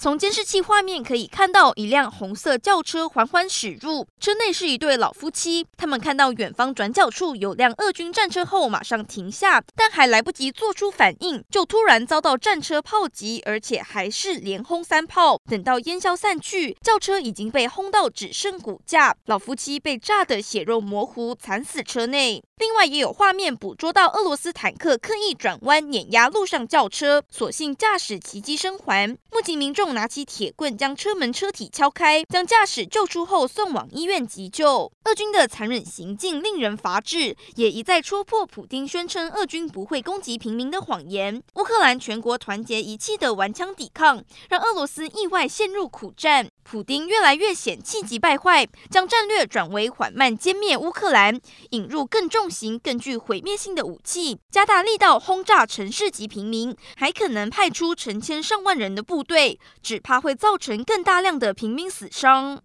从监视器画面可以看到，一辆红色轿车缓缓驶入，车内是一对老夫妻。他们看到远方转角处有辆俄军战车后，马上停下，但还来不及做出反应，就突然遭到战车炮击，而且还是连轰三炮。等到烟消散去，轿车已经被轰到只剩骨架，老夫妻被炸得血肉模糊，惨死车内。另外也有画面捕捉到俄罗斯坦克刻意转弯碾压路上轿车，所幸驾驶奇迹生还。目击民众拿起铁棍将车门车体敲开，将驾驶救出后送往医院急救。俄军的残忍行径令人发指，也一再戳破普丁宣称俄军不会攻击平民的谎言。乌克兰全国团结一气的顽强抵抗，让俄罗斯意外陷入苦战。普丁越来越显气急败坏，将战略转为缓慢歼灭乌克兰，引入更重型、更具毁灭性的武器，加大力道轰炸城市及平民，还可能派出成千上万人的部队，只怕会造成更大量的平民死伤。